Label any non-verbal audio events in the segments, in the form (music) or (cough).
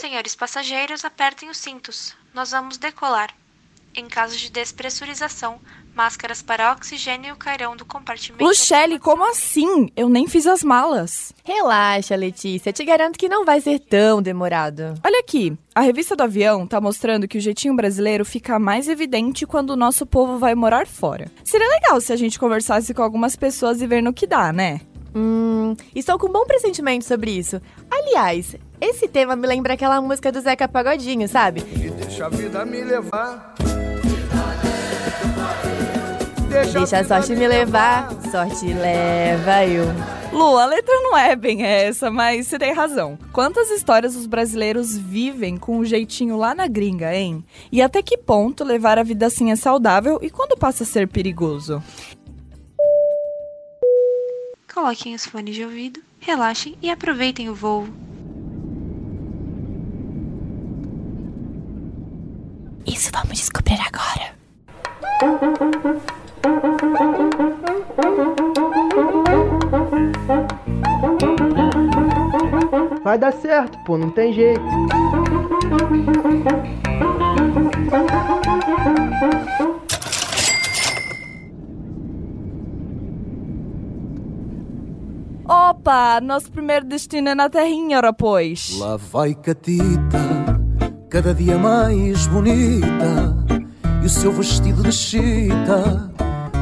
Senhores passageiros, apertem os cintos. Nós vamos decolar. Em caso de despressurização, máscaras para oxigênio cairão do compartimento. Luchelle, como assim? Eu nem fiz as malas. Relaxa, Letícia. Te garanto que não vai ser tão demorado. Olha aqui, a revista do avião tá mostrando que o jeitinho brasileiro fica mais evidente quando o nosso povo vai morar fora. Seria legal se a gente conversasse com algumas pessoas e ver no que dá, né? Hum, estou com um bom pressentimento sobre isso. Aliás, esse tema me lembra aquela música do Zeca Pagodinho, sabe? E deixa a vida me levar. Deixa a sorte me levar, sorte leva eu. Lu, a letra não é bem essa, mas você tem razão. Quantas histórias os brasileiros vivem com um jeitinho lá na gringa, hein? E até que ponto levar a vida assim é saudável e quando passa a ser perigoso? Coloquem os fones de ouvido, relaxem e aproveitem o voo. Isso vamos descobrir agora. Vai dar certo, pô, não tem jeito. Opa, nosso primeiro destino é na terrinha, ora pois. Lá vai Catita, cada dia mais bonita, e o seu vestido de chita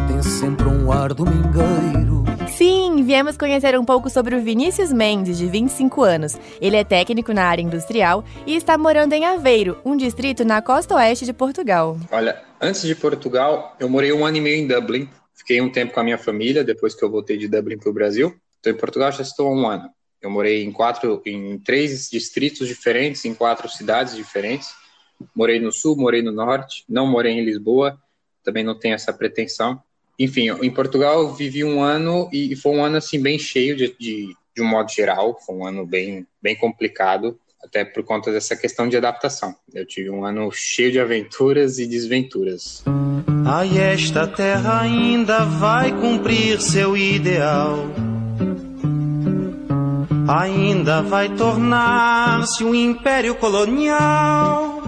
tem sempre um ar domingueiro. Sim, viemos conhecer um pouco sobre o Vinícius Mendes, de 25 anos. Ele é técnico na área industrial e está morando em Aveiro, um distrito na costa oeste de Portugal. Olha, antes de Portugal, eu morei um ano e meio em Dublin. Fiquei um tempo com a minha família, depois que eu voltei de Dublin para o Brasil. Estou em Portugal já estou há um ano. Eu morei em quatro, em três distritos diferentes, em quatro cidades diferentes. Morei no sul, morei no norte, não morei em Lisboa, também não tenho essa pretensão. Enfim, em Portugal eu vivi um ano e foi um ano assim bem cheio de, de, de um modo geral, foi um ano bem, bem complicado, até por conta dessa questão de adaptação. Eu tive um ano cheio de aventuras e desventuras. Ai, esta terra ainda vai cumprir seu ideal ainda vai tornar-se um império colonial.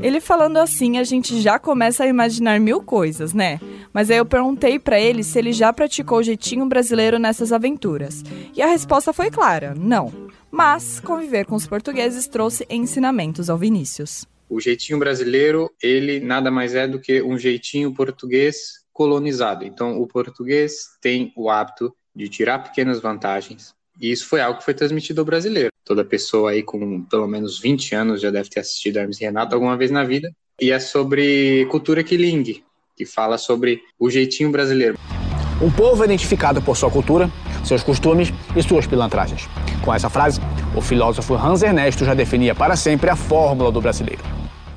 Ele falando assim, a gente já começa a imaginar mil coisas, né? Mas aí eu perguntei para ele se ele já praticou o jeitinho brasileiro nessas aventuras. E a resposta foi clara: não. Mas conviver com os portugueses trouxe ensinamentos ao Vinícius. O jeitinho brasileiro, ele nada mais é do que um jeitinho português colonizado. Então, o português tem o hábito de tirar pequenas vantagens, e isso foi algo que foi transmitido ao brasileiro. Toda pessoa aí com pelo menos 20 anos já deve ter assistido Hermes e Renato alguma vez na vida. E é sobre cultura quiling, que fala sobre o jeitinho brasileiro. Um povo identificado por sua cultura, seus costumes e suas pilantragens. Com essa frase, o filósofo Hans Ernesto já definia para sempre a fórmula do brasileiro.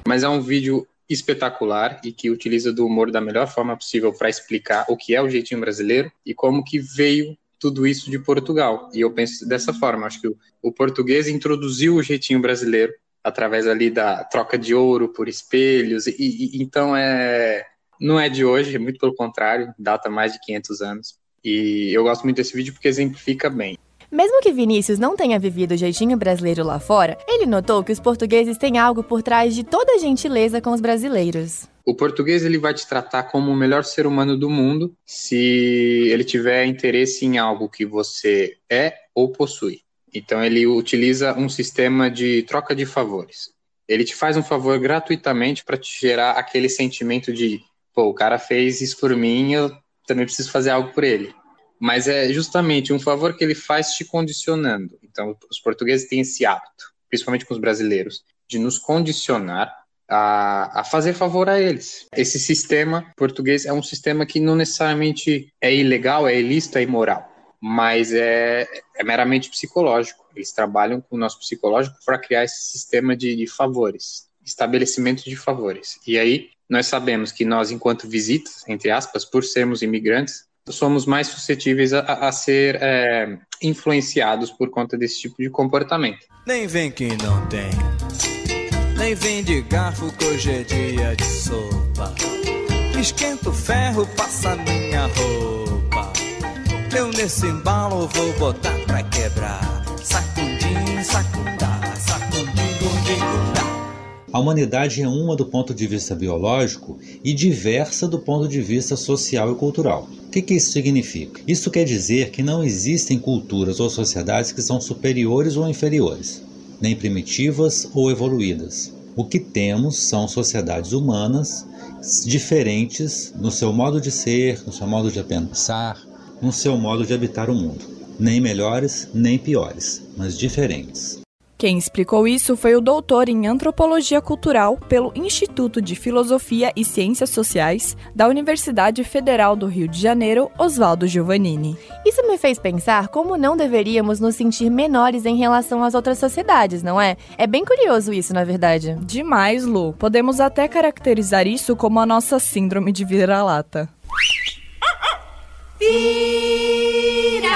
Mas é um vídeo espetacular e que utiliza do humor da melhor forma possível para explicar o que é o jeitinho brasileiro e como que veio tudo isso de Portugal. E eu penso dessa forma, acho que o, o português introduziu o jeitinho brasileiro através ali da troca de ouro por espelhos, e, e, então é não é de hoje, muito pelo contrário, data mais de 500 anos. E eu gosto muito desse vídeo porque exemplifica bem. Mesmo que Vinícius não tenha vivido o jeitinho brasileiro lá fora, ele notou que os portugueses têm algo por trás de toda a gentileza com os brasileiros. O português ele vai te tratar como o melhor ser humano do mundo se ele tiver interesse em algo que você é ou possui. Então ele utiliza um sistema de troca de favores. Ele te faz um favor gratuitamente para te gerar aquele sentimento de, pô, o cara fez isso por mim, eu também preciso fazer algo por ele mas é justamente um favor que ele faz te condicionando. Então, os portugueses têm esse hábito, principalmente com os brasileiros, de nos condicionar a, a, fazer favor a eles. Esse sistema português é um sistema que não necessariamente é ilegal, é ilícito, é imoral, mas é, é meramente psicológico. Eles trabalham com o nosso psicológico para criar esse sistema de, de favores, estabelecimento de favores. E aí, nós sabemos que nós, enquanto visitas, entre aspas, por sermos imigrantes, somos mais suscetíveis a, a ser é, influenciados por conta desse tipo de comportamento. Nem vem que não tem, nem vem de garfo que hoje é dia de sopa. Esquenta o ferro, passa minha roupa. Eu nesse embalo vou botar pra quebrar. Sacundim, gundim. A humanidade é uma do ponto de vista biológico e diversa do ponto de vista social e cultural. O que, que isso significa? Isso quer dizer que não existem culturas ou sociedades que são superiores ou inferiores, nem primitivas ou evoluídas. O que temos são sociedades humanas diferentes no seu modo de ser, no seu modo de pensar, no seu modo de habitar o mundo. Nem melhores, nem piores, mas diferentes. Quem explicou isso foi o doutor em Antropologia Cultural pelo Instituto de Filosofia e Ciências Sociais da Universidade Federal do Rio de Janeiro, Oswaldo Giovannini. Isso me fez pensar como não deveríamos nos sentir menores em relação às outras sociedades, não é? É bem curioso isso, na verdade. Demais, Lu. Podemos até caracterizar isso como a nossa síndrome de vira-lata. Vira-lata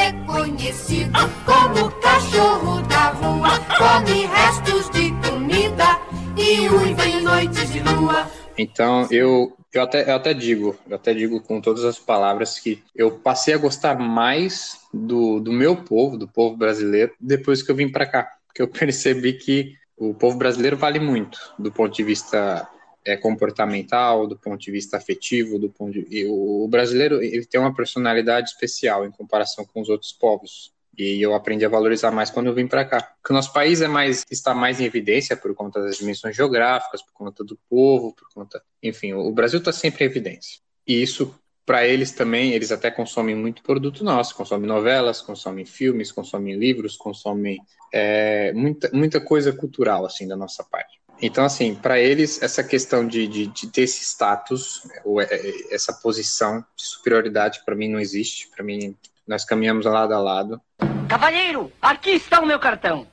é conhecido como cachorro da rua, come restos de comida e uiva em noites de lua. Então, eu, eu, até, eu até digo, eu até digo com todas as palavras que eu passei a gostar mais do, do meu povo, do povo brasileiro, depois que eu vim para cá. Porque eu (laughs) percebi que o povo brasileiro vale muito do ponto de vista é, comportamental, do ponto de vista afetivo, do ponto de... o, o brasileiro ele tem uma personalidade especial em comparação com os outros povos. E eu aprendi a valorizar mais quando eu vim para cá. Porque o nosso país é mais está mais em evidência por conta das dimensões geográficas, por conta do povo, por conta, enfim, o Brasil está sempre em evidência. E isso para eles também, eles até consomem muito produto nosso, consomem novelas, consomem filmes, consomem livros, consomem é, muita, muita coisa cultural assim da nossa parte. Então, assim, para eles, essa questão de, de, de, ter esse status, ou é, essa posição de superioridade, para mim não existe. Para mim, nós caminhamos lado a lado. Cavalheiro, aqui está o meu cartão.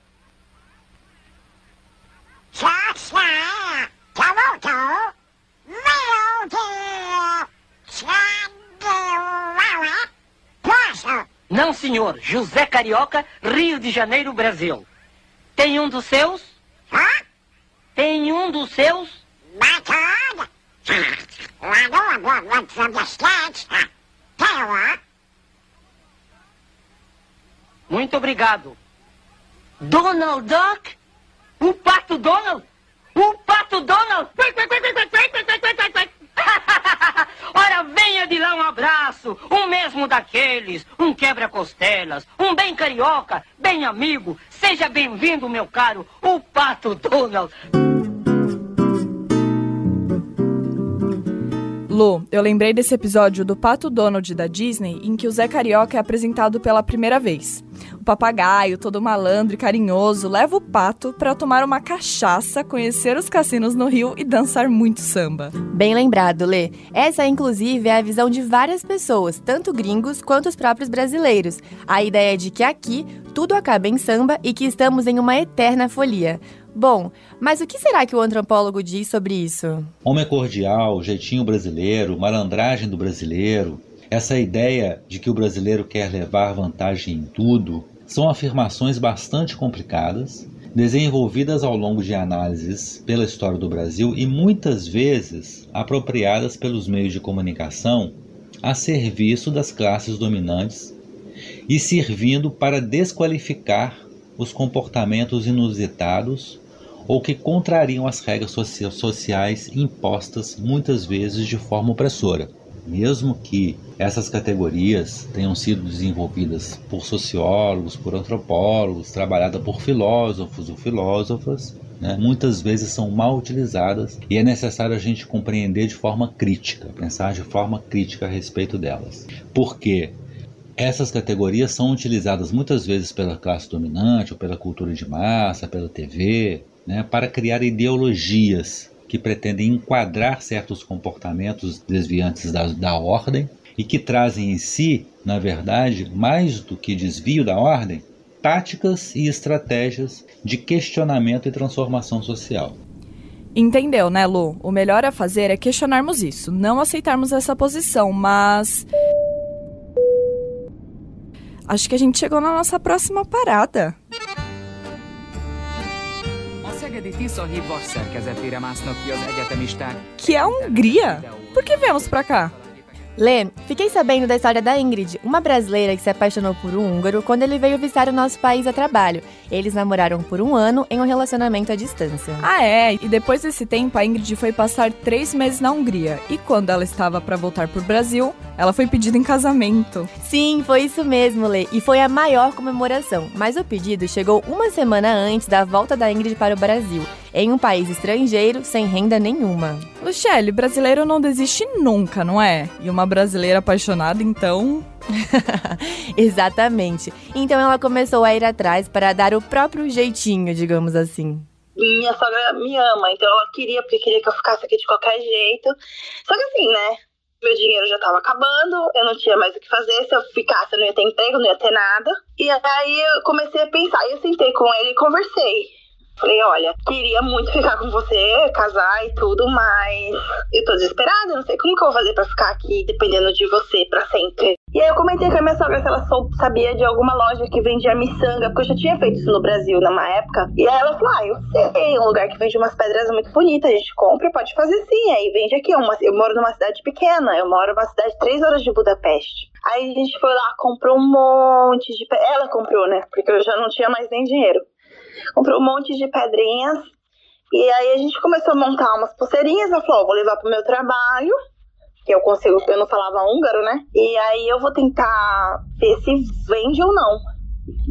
Não, senhor. José Carioca, Rio de Janeiro, Brasil. Tem um dos seus? Tem um dos seus? Muito obrigado. Donald Duck? O pato Donald? O pato Donald? Ora, venha de lá um abraço, um mesmo daqueles, um quebra-costelas, um bem carioca, bem amigo. Seja bem-vindo, meu caro, o pato Donald. Lu, eu lembrei desse episódio do Pato Donald da Disney em que o Zé Carioca é apresentado pela primeira vez. O papagaio, todo malandro e carinhoso, leva o pato para tomar uma cachaça, conhecer os cassinos no Rio e dançar muito samba. Bem lembrado, Lê. Essa, inclusive, é a visão de várias pessoas, tanto gringos quanto os próprios brasileiros. A ideia de que aqui tudo acaba em samba e que estamos em uma eterna folia. Bom, mas o que será que o antropólogo diz sobre isso? Homem cordial, jeitinho brasileiro, malandragem do brasileiro, essa ideia de que o brasileiro quer levar vantagem em tudo, são afirmações bastante complicadas, desenvolvidas ao longo de análises pela história do Brasil e muitas vezes apropriadas pelos meios de comunicação a serviço das classes dominantes e servindo para desqualificar os comportamentos inusitados ou que contrariam as regras sociais impostas muitas vezes de forma opressora. Mesmo que essas categorias tenham sido desenvolvidas por sociólogos, por antropólogos, trabalhadas por filósofos ou filósofas, né, muitas vezes são mal utilizadas e é necessário a gente compreender de forma crítica, pensar de forma crítica a respeito delas. Porque essas categorias são utilizadas muitas vezes pela classe dominante ou pela cultura de massa, pela TV, né, para criar ideologias que pretendem enquadrar certos comportamentos desviantes da, da ordem e que trazem em si, na verdade, mais do que desvio da ordem, táticas e estratégias de questionamento e transformação social. Entendeu, né, Lu? O melhor a fazer é questionarmos isso, não aceitarmos essa posição, mas. Acho que a gente chegou na nossa próxima parada. Szerkezetére másznak ki az egyetemisták. Que é a Hungria? Por que viemos pra cá? Lê, fiquei sabendo da história da Ingrid, uma brasileira que se apaixonou por um húngaro quando ele veio visitar o nosso país a trabalho. Eles namoraram por um ano em um relacionamento à distância. Ah, é? E depois desse tempo, a Ingrid foi passar três meses na Hungria. E quando ela estava para voltar pro Brasil, ela foi pedida em casamento. Sim, foi isso mesmo, Lê. E foi a maior comemoração. Mas o pedido chegou uma semana antes da volta da Ingrid para o Brasil, em um país estrangeiro sem renda nenhuma. Luciele, brasileiro não desiste nunca, não é? E uma brasileira apaixonada, então. (laughs) Exatamente. Então ela começou a ir atrás para dar o próprio jeitinho, digamos assim. Minha sogra me ama, então ela queria, porque queria que eu ficasse aqui de qualquer jeito. Só que assim, né? Meu dinheiro já tava acabando, eu não tinha mais o que fazer. Se eu ficasse, eu não ia ter emprego, não ia ter nada. E aí eu comecei a pensar, e eu sentei com ele e conversei. Falei, olha, queria muito ficar com você, casar e tudo, mas eu tô desesperada, não sei como que eu vou fazer pra ficar aqui dependendo de você pra sempre. E aí eu comentei com a minha sogra se ela sabia de alguma loja que vendia miçanga, porque eu já tinha feito isso no Brasil numa época. E aí ela falou, ah, eu sei, um lugar que vende umas pedras muito bonitas, a gente compra, pode fazer sim. Aí vende aqui, uma, eu moro numa cidade pequena, eu moro numa cidade de três horas de Budapeste. Aí a gente foi lá, comprou um monte de... Ela comprou, né? Porque eu já não tinha mais nem dinheiro comprou um monte de pedrinhas. E aí a gente começou a montar umas pulseirinhas. Ela falou: oh, vou levar pro meu trabalho, que eu consigo, eu não falava húngaro, né? E aí eu vou tentar ver se vende ou não.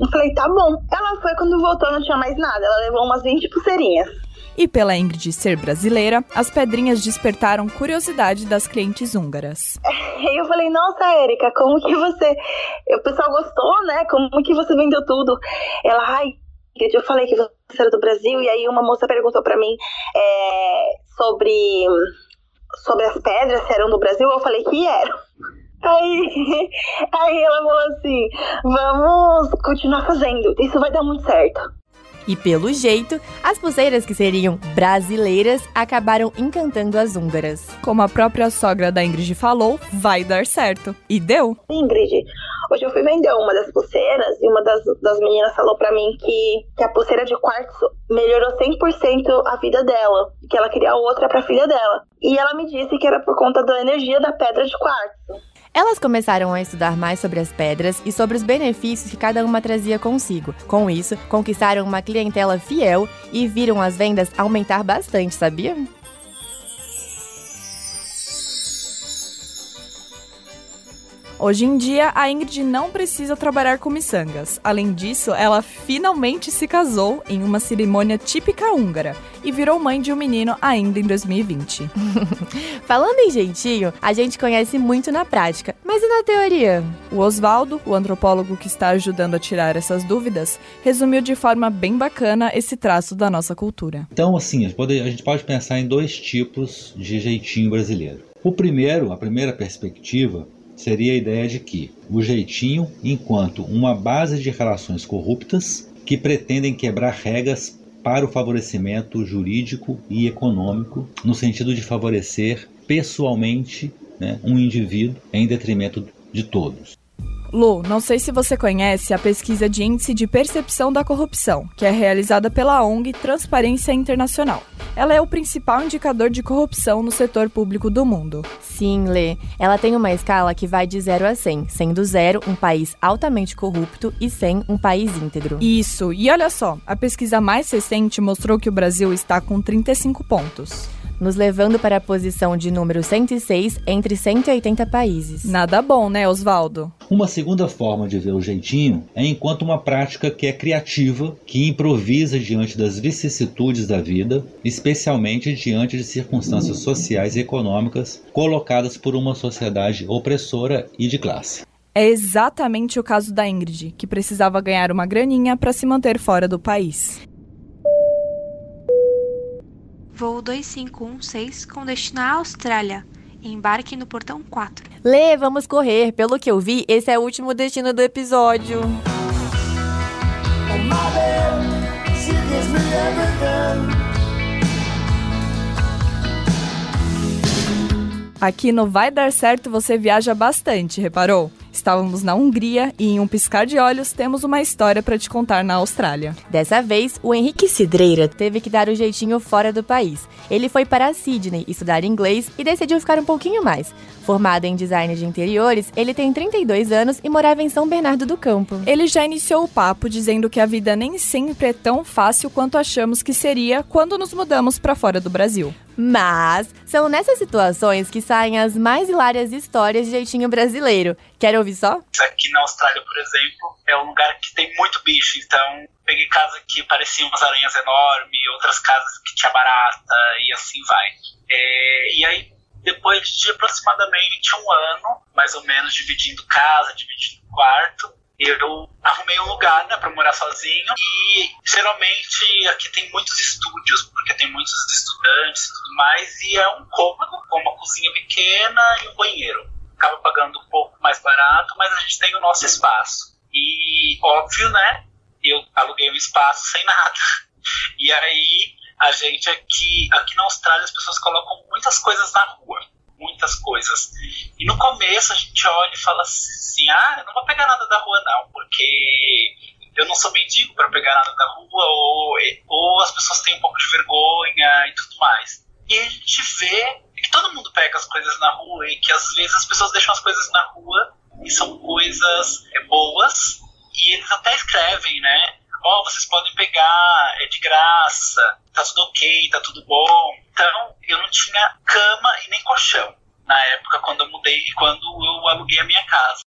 Eu falei: tá bom. Ela foi quando voltou, não tinha mais nada. Ela levou umas 20 pulseirinhas. E pela Ingrid ser brasileira, as pedrinhas despertaram curiosidade das clientes húngaras. (laughs) E eu falei, nossa, Érica, como que você. O pessoal gostou, né? Como que você vendeu tudo? Ela, ai, eu falei que você era do Brasil e aí uma moça perguntou para mim é, sobre sobre as pedras se eram do Brasil. Eu falei que eram. (laughs) Aí, aí ela falou assim: vamos continuar fazendo, isso vai dar muito certo. E pelo jeito, as pulseiras que seriam brasileiras acabaram encantando as húngaras. Como a própria sogra da Ingrid falou, vai dar certo. E deu. Ingrid, hoje eu fui vender uma das pulseiras e uma das, das meninas falou para mim que, que a pulseira de quartzo melhorou 100% a vida dela, que ela queria outra para filha dela. E ela me disse que era por conta da energia da pedra de quartzo. Elas começaram a estudar mais sobre as pedras e sobre os benefícios que cada uma trazia consigo. Com isso, conquistaram uma clientela fiel e viram as vendas aumentar bastante, sabia? Hoje em dia, a Ingrid não precisa trabalhar com miçangas. Além disso, ela finalmente se casou em uma cerimônia típica húngara e virou mãe de um menino ainda em 2020. (laughs) Falando em jeitinho, a gente conhece muito na prática, mas e na teoria? O Oswaldo, o antropólogo que está ajudando a tirar essas dúvidas, resumiu de forma bem bacana esse traço da nossa cultura. Então, assim, a gente pode pensar em dois tipos de jeitinho brasileiro. O primeiro, a primeira perspectiva, seria a ideia de que o jeitinho, enquanto uma base de relações corruptas que pretendem quebrar regras para o favorecimento jurídico e econômico, no sentido de favorecer pessoalmente né, um indivíduo em detrimento de todos. Lu, não sei se você conhece a pesquisa de índice de percepção da corrupção, que é realizada pela ONG Transparência Internacional. Ela é o principal indicador de corrupção no setor público do mundo. Sim, Lê. Ela tem uma escala que vai de 0 a 100, sendo 0 um país altamente corrupto e 100 um país íntegro. Isso, e olha só, a pesquisa mais recente mostrou que o Brasil está com 35 pontos nos levando para a posição de número 106 entre 180 países. Nada bom, né, Oswaldo? Uma segunda forma de ver o jeitinho é enquanto uma prática que é criativa, que improvisa diante das vicissitudes da vida, especialmente diante de circunstâncias sociais e econômicas colocadas por uma sociedade opressora e de classe. É exatamente o caso da Ingrid, que precisava ganhar uma graninha para se manter fora do país voo 2516 com destino à Austrália. Embarque no portão 4. Lê, vamos correr. Pelo que eu vi, esse é o último destino do episódio. Aqui no Vai Dar Certo você viaja bastante, reparou? Estávamos na Hungria e em um piscar de olhos temos uma história para te contar na Austrália. Dessa vez, o Henrique Cidreira teve que dar o jeitinho fora do país. Ele foi para Sydney estudar inglês e decidiu ficar um pouquinho mais. Formado em design de interiores, ele tem 32 anos e morava em São Bernardo do Campo. Ele já iniciou o papo dizendo que a vida nem sempre é tão fácil quanto achamos que seria quando nos mudamos para fora do Brasil. Mas são nessas situações que saem as mais hilárias histórias de jeitinho brasileiro. Quer ouvir só? Aqui na Austrália, por exemplo, é um lugar que tem muito bicho, então peguei casa que pareciam umas aranhas enormes, outras casas que tinha barata e assim vai. É, e aí, depois de aproximadamente um ano, mais ou menos, dividindo casa, dividindo quarto, eu arrumei um lugar né, para morar sozinho. E geralmente aqui tem muitos estúdios porque tem muitos estudantes e tudo mais e é um cômodo com uma cozinha pequena e um banheiro. Acaba pagando um pouco mais barato mas a gente tem o nosso espaço. E óbvio né eu aluguei um espaço sem nada. E aí a gente aqui aqui na Austrália as pessoas colocam muitas coisas na rua muitas coisas. E no começo a gente olha e fala assim: ah, eu não vou pegar nada da rua, não, porque eu não sou mendigo para pegar nada da rua, ou, ou as pessoas têm um pouco de vergonha e tudo mais. E a gente vê que todo mundo pega as coisas na rua e que às vezes as pessoas deixam as coisas na rua e são coisas é, boas e eles até escrevem, né? Ó, oh, vocês podem pegar, é de graça, tá tudo ok, tá tudo bom. Então, eu não tinha cama e nem colchão na época quando eu mudei, quando eu aluguei a minha casa.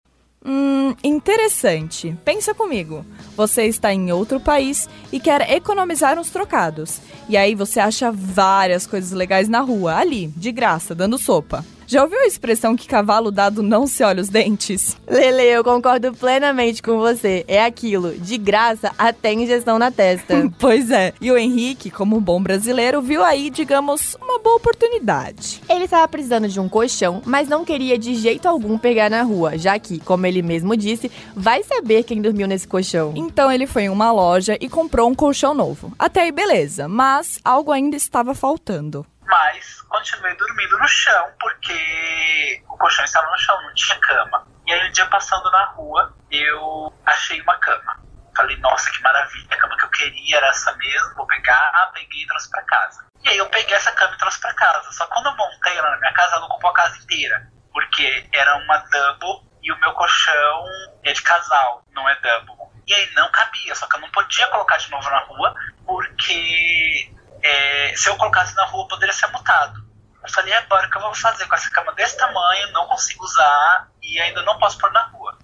Hum, interessante. Pensa comigo. Você está em outro país e quer economizar uns trocados. E aí você acha várias coisas legais na rua, ali, de graça, dando sopa. Já ouviu a expressão que cavalo dado não se olha os dentes? Lele, eu concordo plenamente com você. É aquilo, de graça até injeção na testa. (laughs) pois é. E o Henrique, como um bom brasileiro, viu aí, digamos, uma boa oportunidade. Ele estava precisando de um colchão, mas não queria de jeito algum pegar na rua, já que, como ele mesmo disse, vai saber quem dormiu nesse colchão. Então ele foi em uma loja e comprou um colchão novo. Até aí beleza, mas algo ainda estava faltando mas continuei dormindo no chão, porque o colchão estava no chão, não tinha cama. E aí um dia passando na rua, eu achei uma cama. Falei, nossa, que maravilha, a cama que eu queria era essa mesmo, vou pegar, peguei e trouxe pra casa. E aí eu peguei essa cama e trouxe pra casa. Só que quando eu montei ela na minha casa, ela ocupou a casa inteira. Porque era uma double e o meu colchão é de casal, não é double. E aí não cabia, só que eu não podia colocar de novo na rua, porque é, se eu colocasse na rua, poderia ser multado. Eu falei, agora o que eu vou fazer com essa cama desse tamanho, não consigo usar e ainda não posso pôr na rua.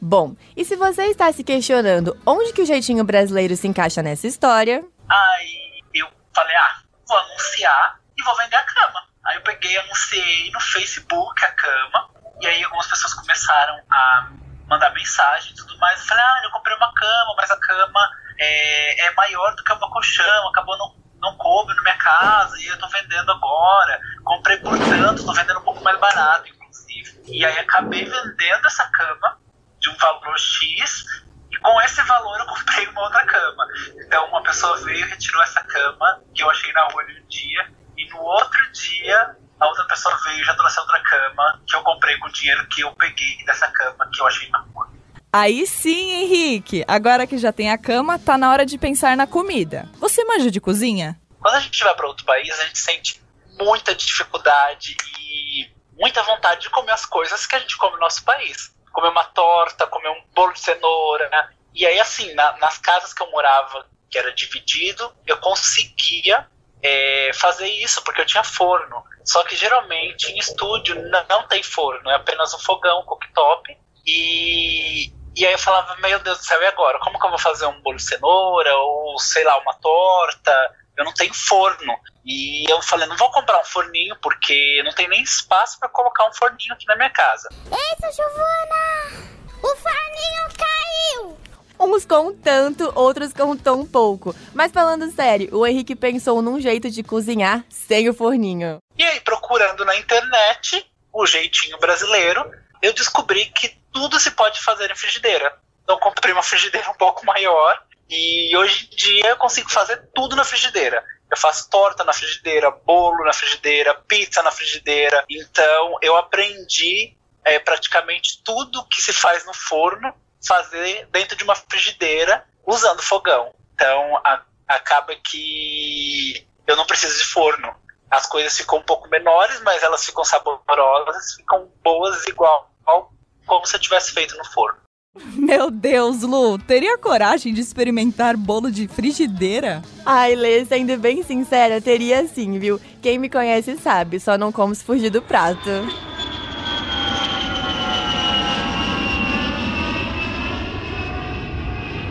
Bom, e se você está se questionando onde que o jeitinho brasileiro se encaixa nessa história? Aí eu falei, ah, vou anunciar e vou vender a cama. Aí eu peguei, anunciei no Facebook a cama, e aí algumas pessoas começaram a mandar mensagem e tudo mais. Eu falei, ah, eu comprei uma cama, mas a cama é, é maior do que o meu colchão, acabou não não coube na minha casa e eu tô vendendo agora. Comprei por tanto, tô vendendo um pouco mais barato, inclusive. E aí acabei vendendo essa cama de um valor X e com esse valor eu comprei uma outra cama. Então uma pessoa veio e retirou essa cama que eu achei na rua um dia e no outro dia a outra pessoa veio e já trouxe outra cama que eu comprei com o dinheiro que eu peguei dessa cama que eu achei na rua. Aí sim, Henrique. Agora que já tem a cama, tá na hora de pensar na comida. Você manja de cozinha? Quando a gente vai para outro país, a gente sente muita dificuldade e muita vontade de comer as coisas que a gente come no nosso país. Comer uma torta, comer um bolo de cenoura. Né? E aí, assim, na, nas casas que eu morava, que era dividido, eu conseguia é, fazer isso, porque eu tinha forno. Só que geralmente em estúdio não, não tem forno, é apenas um fogão, cooktop. E, e aí eu falava, meu Deus do céu, e agora? Como que eu vou fazer um bolo de cenoura? Ou, sei lá, uma torta? Eu não tenho forno. E eu falei, não vou comprar um forninho, porque não tem nem espaço para colocar um forninho aqui na minha casa. Eita, Giovana! O forninho caiu! Uns com tanto, outros com tão pouco. Mas falando sério, o Henrique pensou num jeito de cozinhar sem o forninho. E aí, procurando na internet o jeitinho brasileiro, eu descobri que tudo se pode fazer em frigideira. Então comprei uma frigideira um pouco maior e hoje em dia eu consigo fazer tudo na frigideira. Eu faço torta na frigideira, bolo na frigideira, pizza na frigideira. Então eu aprendi é, praticamente tudo que se faz no forno fazer dentro de uma frigideira usando fogão. Então a, acaba que eu não preciso de forno. As coisas ficam um pouco menores, mas elas ficam saborosas, ficam boas igual como se eu tivesse feito no forno. Meu Deus, Lu, teria coragem de experimentar bolo de frigideira? Ai, Lê, sendo bem sincera, teria sim, viu? Quem me conhece sabe, só não como se fugir do prato.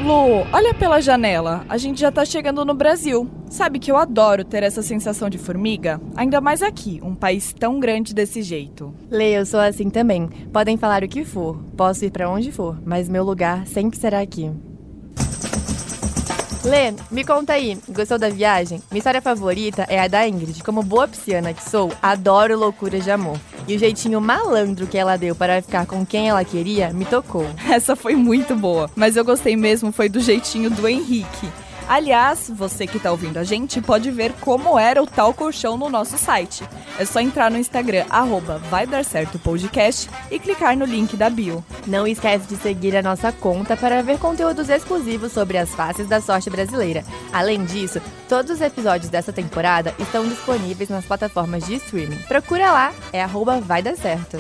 Lu, olha pela janela. A gente já tá chegando no Brasil. Sabe que eu adoro ter essa sensação de formiga? Ainda mais aqui, um país tão grande desse jeito. Lê, eu sou assim também. Podem falar o que for, posso ir para onde for, mas meu lugar sempre será aqui. Lê, me conta aí, gostou da viagem? Minha história favorita é a da Ingrid. Como boa pisciana que sou, adoro loucuras de amor. E o jeitinho malandro que ela deu para ficar com quem ela queria me tocou. (laughs) Essa foi muito boa, mas eu gostei mesmo foi do jeitinho do Henrique. Aliás, você que está ouvindo a gente pode ver como era o tal colchão no nosso site. É só entrar no Instagram, arroba Vai Dar Certo Podcast e clicar no link da bio. Não esquece de seguir a nossa conta para ver conteúdos exclusivos sobre as faces da sorte brasileira. Além disso, todos os episódios dessa temporada estão disponíveis nas plataformas de streaming. Procura lá, é arroba Vai Dar Certo.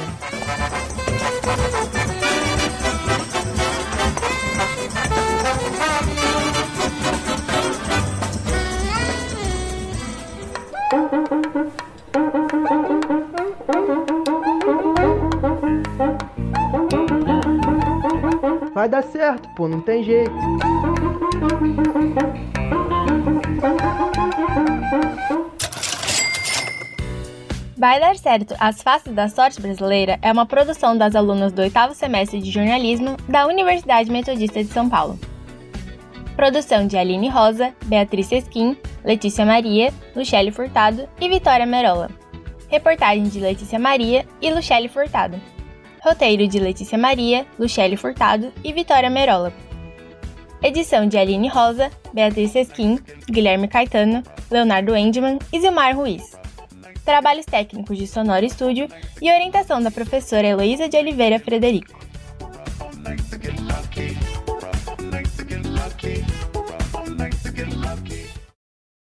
Vai dar certo, pô, não tem jeito. Vai Dar Certo, As Faces da Sorte Brasileira é uma produção das alunas do oitavo semestre de jornalismo da Universidade Metodista de São Paulo. Produção de Aline Rosa, Beatriz Esquim, Letícia Maria, Luchele Furtado e Vitória Merola. Reportagem de Letícia Maria e Luchele Furtado. Roteiro de Letícia Maria, Luchelle Furtado e Vitória Merola. Edição de Aline Rosa, Beatriz Esquim, Guilherme Caetano, Leonardo Endman e Zilmar Ruiz. Trabalhos técnicos de Sonoro Estúdio e orientação da professora Heloísa de Oliveira Frederico. like to get lucky.